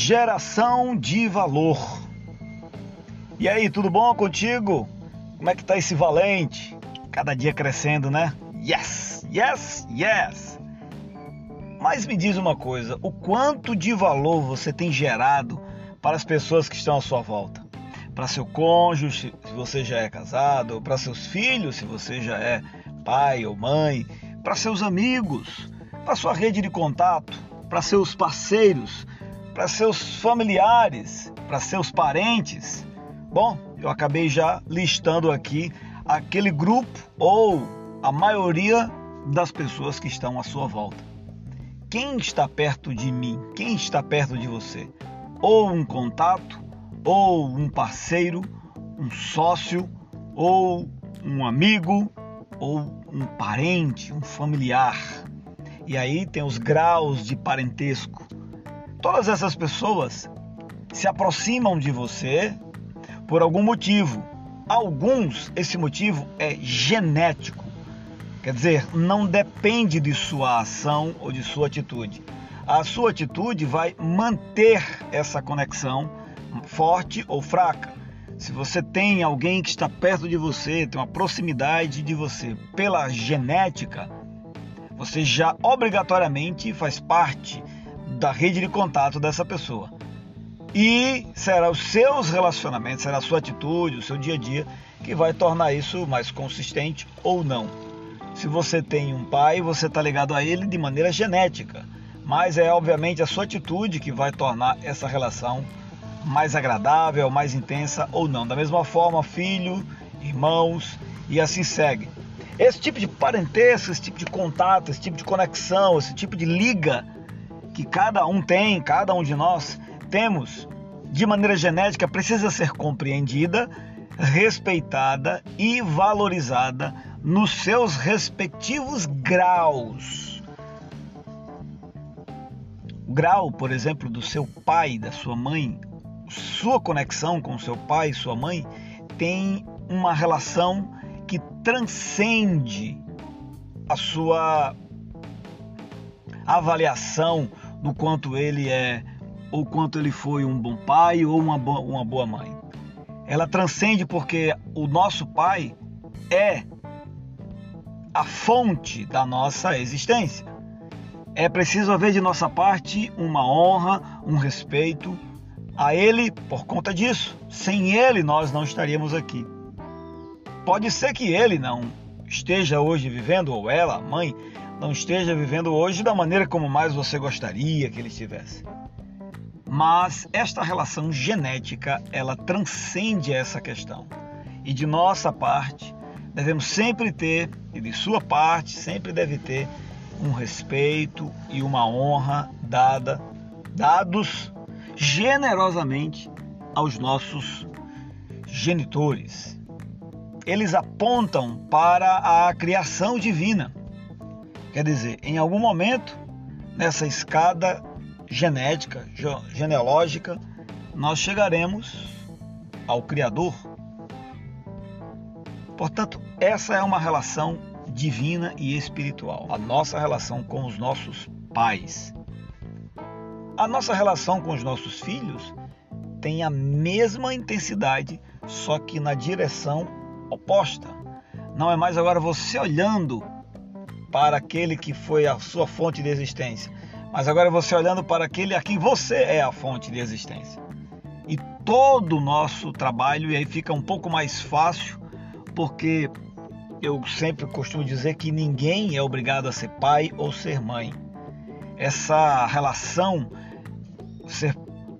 Geração de valor. E aí, tudo bom contigo? Como é que tá esse valente? Cada dia crescendo, né? Yes, yes, yes. Mas me diz uma coisa, o quanto de valor você tem gerado para as pessoas que estão à sua volta? Para seu cônjuge, se você já é casado, para seus filhos, se você já é pai ou mãe, para seus amigos, para sua rede de contato, para seus parceiros, para seus familiares, para seus parentes. Bom, eu acabei já listando aqui aquele grupo ou a maioria das pessoas que estão à sua volta. Quem está perto de mim? Quem está perto de você? Ou um contato, ou um parceiro, um sócio, ou um amigo, ou um parente, um familiar. E aí tem os graus de parentesco. Todas essas pessoas se aproximam de você por algum motivo. Alguns, esse motivo é genético. Quer dizer, não depende de sua ação ou de sua atitude. A sua atitude vai manter essa conexão forte ou fraca. Se você tem alguém que está perto de você, tem uma proximidade de você pela genética, você já obrigatoriamente faz parte da rede de contato dessa pessoa. E será os seus relacionamentos, será a sua atitude, o seu dia a dia que vai tornar isso mais consistente ou não. Se você tem um pai, você está ligado a ele de maneira genética, mas é obviamente a sua atitude que vai tornar essa relação mais agradável, mais intensa ou não. Da mesma forma, filho, irmãos e assim segue. Esse tipo de parentesco, esse tipo de contato, esse tipo de conexão, esse tipo de liga que cada um tem, cada um de nós temos de maneira genética precisa ser compreendida, respeitada e valorizada nos seus respectivos graus. O grau, por exemplo, do seu pai, da sua mãe, sua conexão com seu pai e sua mãe tem uma relação que transcende a sua avaliação do quanto ele é ou quanto ele foi um bom pai ou uma, bo uma boa mãe. Ela transcende porque o nosso pai é a fonte da nossa existência. É preciso haver de nossa parte uma honra, um respeito, a Ele por conta disso. Sem Ele, nós não estaríamos aqui. Pode ser que Ele não esteja hoje vivendo, ou ela, a mãe, não esteja vivendo hoje da maneira como mais você gostaria que ele estivesse. Mas esta relação genética, ela transcende essa questão. E de nossa parte, devemos sempre ter, e de sua parte, sempre deve ter um respeito e uma honra dada, dados generosamente aos nossos genitores. Eles apontam para a criação divina. Quer dizer, em algum momento, nessa escada genética, genealógica, nós chegaremos ao Criador. Portanto, essa é uma relação divina e espiritual, a nossa relação com os nossos pais. A nossa relação com os nossos filhos tem a mesma intensidade, só que na direção oposta. Não é mais agora você olhando para aquele que foi a sua fonte de existência, mas agora você olhando para aquele a quem você é a fonte de existência. E todo o nosso trabalho, e aí fica um pouco mais fácil, porque eu sempre costumo dizer que ninguém é obrigado a ser pai ou ser mãe. Essa relação ser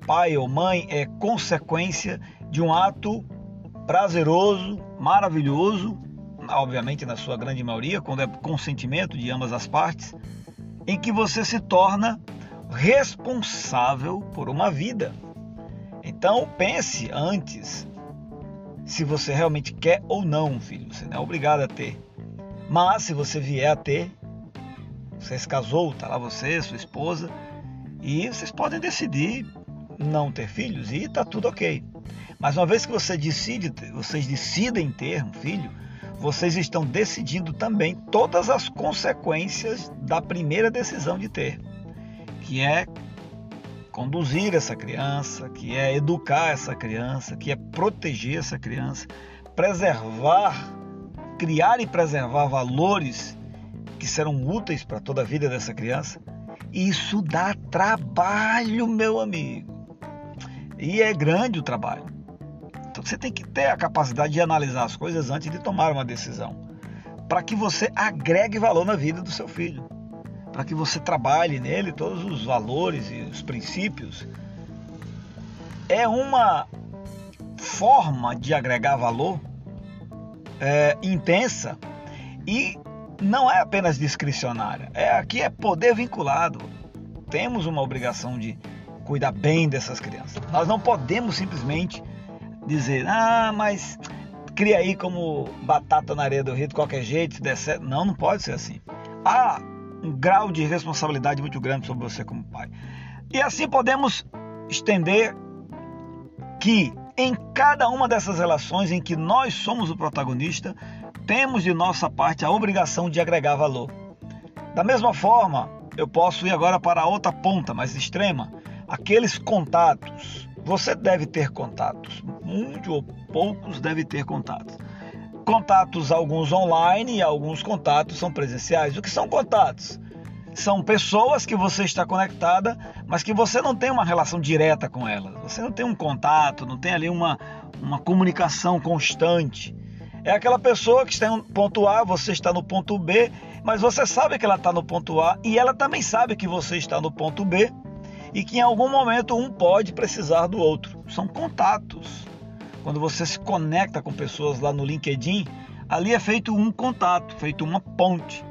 pai ou mãe é consequência de um ato prazeroso, maravilhoso, obviamente na sua grande maioria, quando é consentimento de ambas as partes, em que você se torna responsável por uma vida. Então pense antes se você realmente quer ou não um filho. Você não é obrigado a ter. Mas se você vier a ter, você se casou, tá lá você, sua esposa, e vocês podem decidir não ter filhos e está tudo ok. Mas uma vez que você decide, vocês decidem ter um filho, vocês estão decidindo também todas as consequências da primeira decisão de ter, que é conduzir essa criança, que é educar essa criança, que é proteger essa criança, preservar, criar e preservar valores que serão úteis para toda a vida dessa criança. Isso dá trabalho, meu amigo. E é grande o trabalho. Então você tem que ter a capacidade de analisar as coisas antes de tomar uma decisão, para que você agregue valor na vida do seu filho para que você trabalhe nele todos os valores e os princípios. É uma forma de agregar valor é, intensa e não é apenas discricionária. É aqui é poder vinculado. Temos uma obrigação de cuidar bem dessas crianças. Nós não podemos simplesmente dizer, ah, mas cria aí como batata na areia do rio de qualquer jeito, se der certo. Não, não pode ser assim. Ah, um grau de responsabilidade muito grande sobre você como pai. E assim podemos estender que em cada uma dessas relações em que nós somos o protagonista, temos de nossa parte a obrigação de agregar valor. Da mesma forma, eu posso ir agora para a outra ponta mais extrema, aqueles contatos. Você deve ter contatos, muitos ou poucos deve ter contatos contatos alguns online e alguns contatos são presenciais. O que são contatos? São pessoas que você está conectada, mas que você não tem uma relação direta com elas. Você não tem um contato, não tem ali uma, uma comunicação constante. É aquela pessoa que está no ponto A, você está no ponto B, mas você sabe que ela está no ponto A e ela também sabe que você está no ponto B e que em algum momento um pode precisar do outro. São contatos. Quando você se conecta com pessoas lá no LinkedIn, ali é feito um contato, feito uma ponte.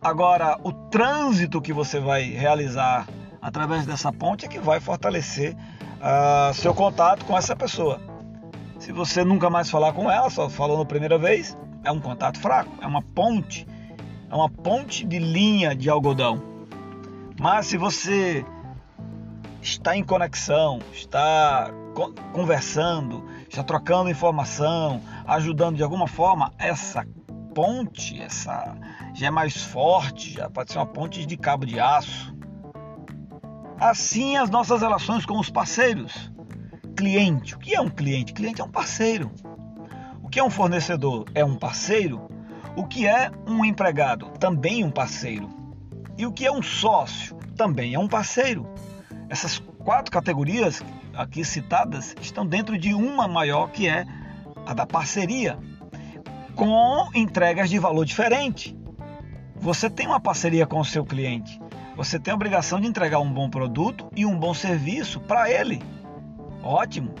Agora, o trânsito que você vai realizar através dessa ponte é que vai fortalecer uh, seu contato com essa pessoa. Se você nunca mais falar com ela, só falou na primeira vez, é um contato fraco, é uma ponte, é uma ponte de linha de algodão. Mas se você está em conexão, está conversando, está trocando informação, ajudando de alguma forma, essa ponte, essa já é mais forte, já pode ser uma ponte de cabo de aço. Assim as nossas relações com os parceiros. Cliente, o que é um cliente? Cliente é um parceiro. O que é um fornecedor? É um parceiro. O que é um empregado? Também um parceiro. E o que é um sócio? Também é um parceiro. Essas quatro categorias aqui citadas estão dentro de uma maior que é a da parceria, com entregas de valor diferente. Você tem uma parceria com o seu cliente, você tem a obrigação de entregar um bom produto e um bom serviço para ele. Ótimo!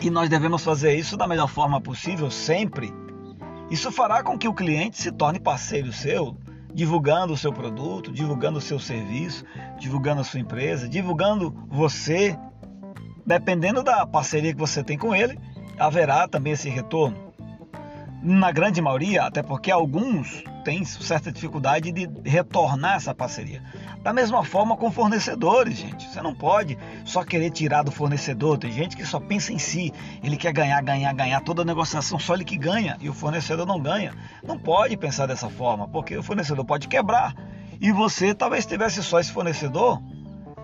E nós devemos fazer isso da melhor forma possível sempre. Isso fará com que o cliente se torne parceiro seu, divulgando o seu produto, divulgando o seu serviço, divulgando a sua empresa, divulgando você dependendo da parceria que você tem com ele, haverá também esse retorno. Na grande maioria, até porque alguns têm certa dificuldade de retornar essa parceria. Da mesma forma com fornecedores, gente. Você não pode só querer tirar do fornecedor. Tem gente que só pensa em si. Ele quer ganhar, ganhar, ganhar. Toda negociação só ele que ganha e o fornecedor não ganha. Não pode pensar dessa forma, porque o fornecedor pode quebrar. E você talvez tivesse só esse fornecedor,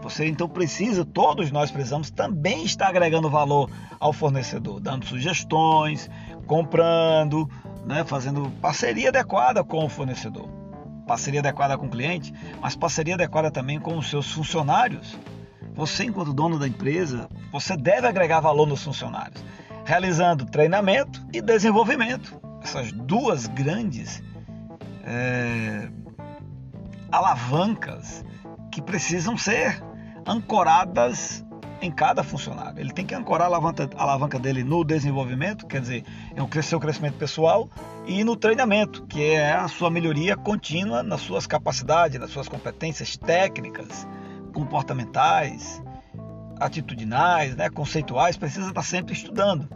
você então precisa, todos nós precisamos também estar agregando valor ao fornecedor, dando sugestões, comprando, né, fazendo parceria adequada com o fornecedor. Parceria adequada com o cliente, mas parceria adequada também com os seus funcionários. Você, enquanto dono da empresa, você deve agregar valor nos funcionários, realizando treinamento e desenvolvimento. Essas duas grandes é, alavancas que precisam ser ancoradas em cada funcionário. Ele tem que ancorar a alavanca, a alavanca dele no desenvolvimento, quer dizer, é seu crescimento pessoal, e no treinamento, que é a sua melhoria contínua nas suas capacidades, nas suas competências técnicas, comportamentais, atitudinais, né, conceituais, precisa estar sempre estudando.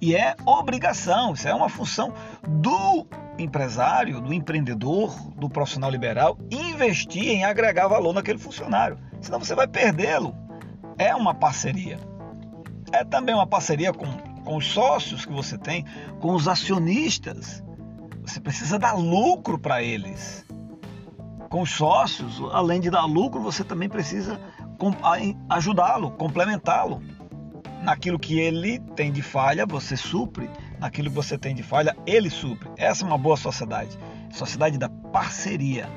E é obrigação, isso é uma função do empresário, do empreendedor, do profissional liberal, investir em agregar valor naquele funcionário senão você vai perdê-lo. É uma parceria. É também uma parceria com, com os sócios que você tem, com os acionistas. Você precisa dar lucro para eles. Com os sócios, além de dar lucro, você também precisa ajudá-lo, complementá-lo. Naquilo que ele tem de falha, você supre. Naquilo que você tem de falha, ele supre. Essa é uma boa sociedade. Sociedade da parceria.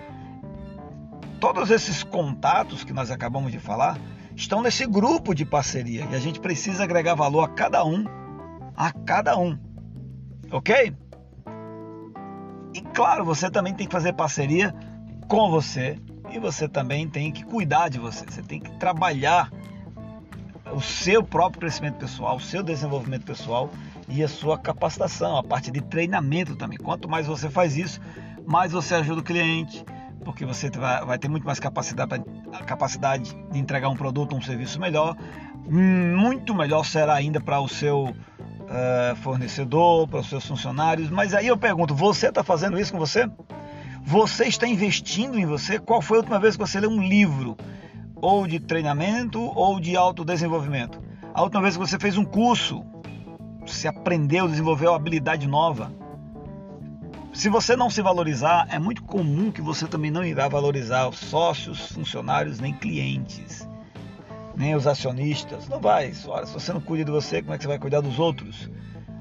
Todos esses contatos que nós acabamos de falar estão nesse grupo de parceria e a gente precisa agregar valor a cada um, a cada um. Ok? E claro, você também tem que fazer parceria com você e você também tem que cuidar de você. Você tem que trabalhar o seu próprio crescimento pessoal, o seu desenvolvimento pessoal e a sua capacitação, a parte de treinamento também. Quanto mais você faz isso, mais você ajuda o cliente, porque você vai ter muito mais capacidade, capacidade de entregar um produto, um serviço melhor. Muito melhor será ainda para o seu uh, fornecedor, para os seus funcionários. Mas aí eu pergunto: você está fazendo isso com você? Você está investindo em você? Qual foi a última vez que você leu um livro? Ou de treinamento ou de autodesenvolvimento? A última vez que você fez um curso? Você aprendeu, desenvolveu habilidade nova? Se você não se valorizar, é muito comum que você também não irá valorizar os sócios, funcionários, nem clientes, nem os acionistas. Não vai. Se você não cuida de você, como é que você vai cuidar dos outros?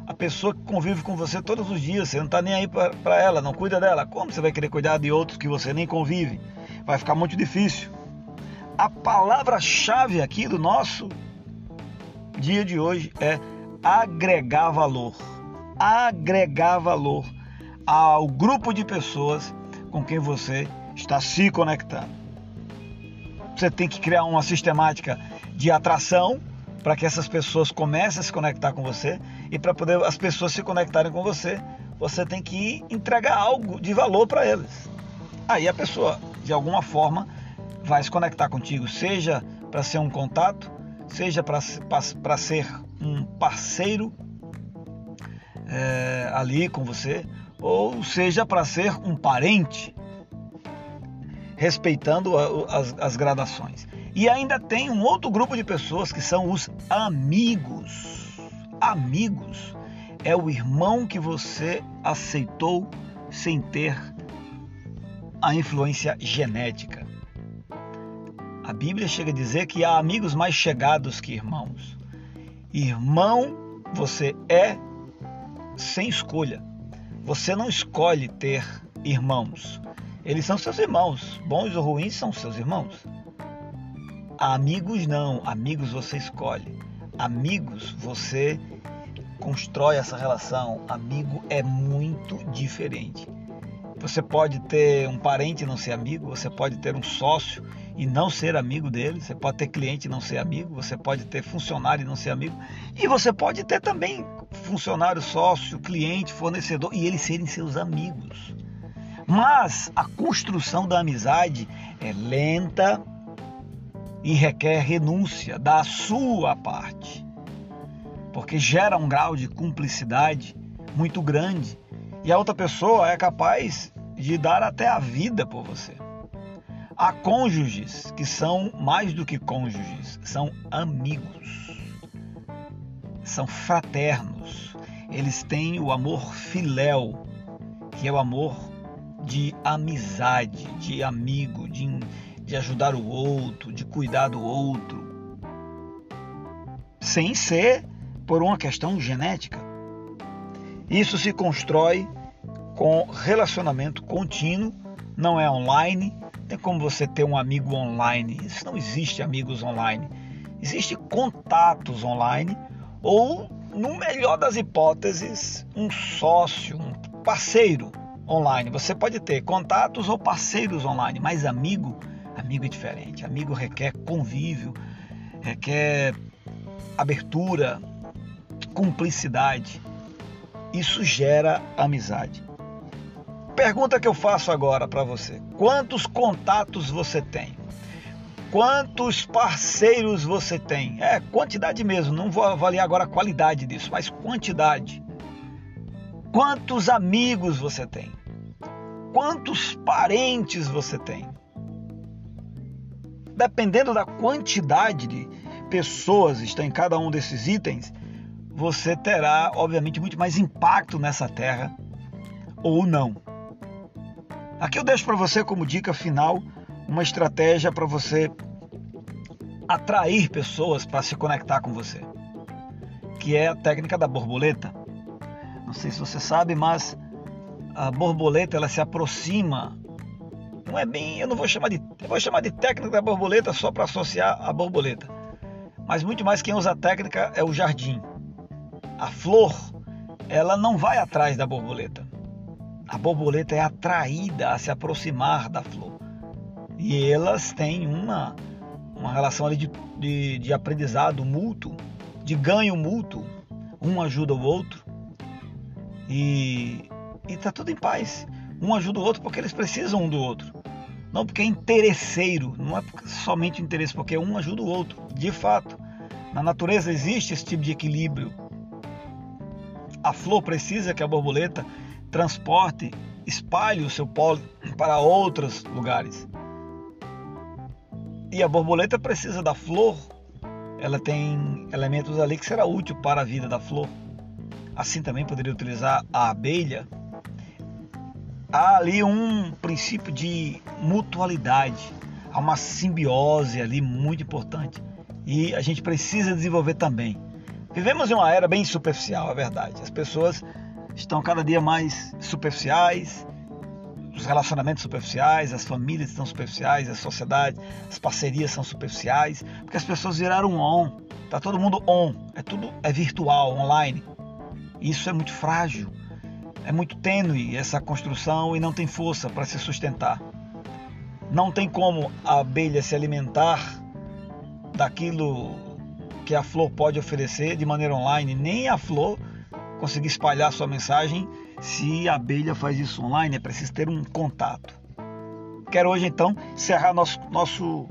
a pessoa que convive com você todos os dias, você não está nem aí para ela, não cuida dela. Como você vai querer cuidar de outros que você nem convive? Vai ficar muito difícil. A palavra-chave aqui do nosso dia de hoje é agregar valor. Agregar valor ao grupo de pessoas com quem você está se conectando. Você tem que criar uma sistemática de atração para que essas pessoas comecem a se conectar com você e para poder as pessoas se conectarem com você, você tem que entregar algo de valor para eles. Aí a pessoa, de alguma forma, vai se conectar contigo, seja para ser um contato, seja para ser um parceiro é, ali com você, ou seja para ser um parente, respeitando as, as gradações. E ainda tem um outro grupo de pessoas que são os amigos amigos é o irmão que você aceitou sem ter a influência genética. A Bíblia chega a dizer que há amigos mais chegados que irmãos. Irmão, você é sem escolha. Você não escolhe ter irmãos. Eles são seus irmãos. Bons ou ruins são seus irmãos. Amigos não. Amigos você escolhe. Amigos, você constrói essa relação. Amigo é muito diferente. Você pode ter um parente e não ser amigo, você pode ter um sócio e não ser amigo dele, você pode ter cliente e não ser amigo, você pode ter funcionário e não ser amigo, e você pode ter também funcionário, sócio, cliente, fornecedor e eles serem seus amigos. Mas a construção da amizade é lenta, e requer renúncia da sua parte, porque gera um grau de cumplicidade muito grande e a outra pessoa é capaz de dar até a vida por você. Há cônjuges que são mais do que cônjuges, são amigos, são fraternos, eles têm o amor filéu, que é o amor de amizade, de amigo, de de ajudar o outro, de cuidar do outro, sem ser por uma questão genética. Isso se constrói com relacionamento contínuo, não é online. Tem como você ter um amigo online. Isso não existe amigos online. Existe contatos online ou, no melhor das hipóteses, um sócio, um parceiro online. Você pode ter contatos ou parceiros online, mas amigo Amigo é diferente. Amigo requer convívio, requer abertura, cumplicidade. Isso gera amizade. Pergunta que eu faço agora para você: quantos contatos você tem? Quantos parceiros você tem? É quantidade mesmo, não vou avaliar agora a qualidade disso, mas quantidade. Quantos amigos você tem? Quantos parentes você tem? dependendo da quantidade de pessoas que estão em cada um desses itens, você terá, obviamente, muito mais impacto nessa terra ou não. Aqui eu deixo para você como dica final uma estratégia para você atrair pessoas para se conectar com você, que é a técnica da borboleta. Não sei se você sabe, mas a borboleta ela se aproxima. Não é bem, eu não vou chamar de, eu vou chamar de técnica da borboleta só para associar a borboleta. Mas muito mais quem usa a técnica é o jardim. A flor, ela não vai atrás da borboleta. A borboleta é atraída a se aproximar da flor. E elas têm uma uma relação ali de, de, de aprendizado mútuo, de ganho mútuo, um ajuda o outro e está tudo em paz. Um ajuda o outro porque eles precisam um do outro. Não porque é interesseiro, não é somente interesse, porque um ajuda o outro. De fato, na natureza existe esse tipo de equilíbrio. A flor precisa que a borboleta transporte, espalhe o seu pólen para outros lugares. E a borboleta precisa da flor, ela tem elementos ali que será útil para a vida da flor. Assim também poderia utilizar a abelha. Há ali um princípio de mutualidade, há uma simbiose ali muito importante e a gente precisa desenvolver também. Vivemos em uma era bem superficial, é verdade. As pessoas estão cada dia mais superficiais, os relacionamentos superficiais, as famílias estão superficiais, a sociedade, as parcerias são superficiais, porque as pessoas viraram on. Tá todo mundo on, é tudo é virtual, online. Isso é muito frágil, é muito tênue essa construção e não tem força para se sustentar. Não tem como a abelha se alimentar daquilo que a flor pode oferecer de maneira online, nem a flor conseguir espalhar sua mensagem se a abelha faz isso online, é preciso ter um contato. Quero hoje então encerrar nosso, nosso,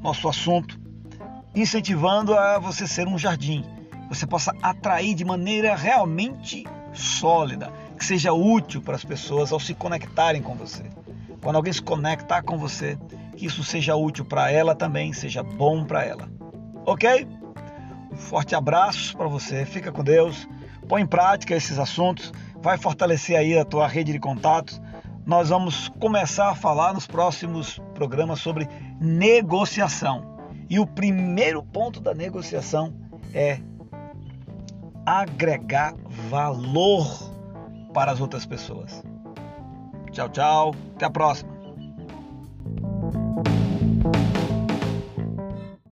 nosso assunto incentivando a você ser um jardim. Você possa atrair de maneira realmente sólida, que seja útil para as pessoas ao se conectarem com você. Quando alguém se conectar com você, que isso seja útil para ela também, seja bom para ela. Ok? Um forte abraço para você, fica com Deus, põe em prática esses assuntos vai fortalecer aí a tua rede de contatos. Nós vamos começar a falar nos próximos programas sobre negociação. E o primeiro ponto da negociação é agregar valor para as outras pessoas. Tchau, tchau. Até a próxima.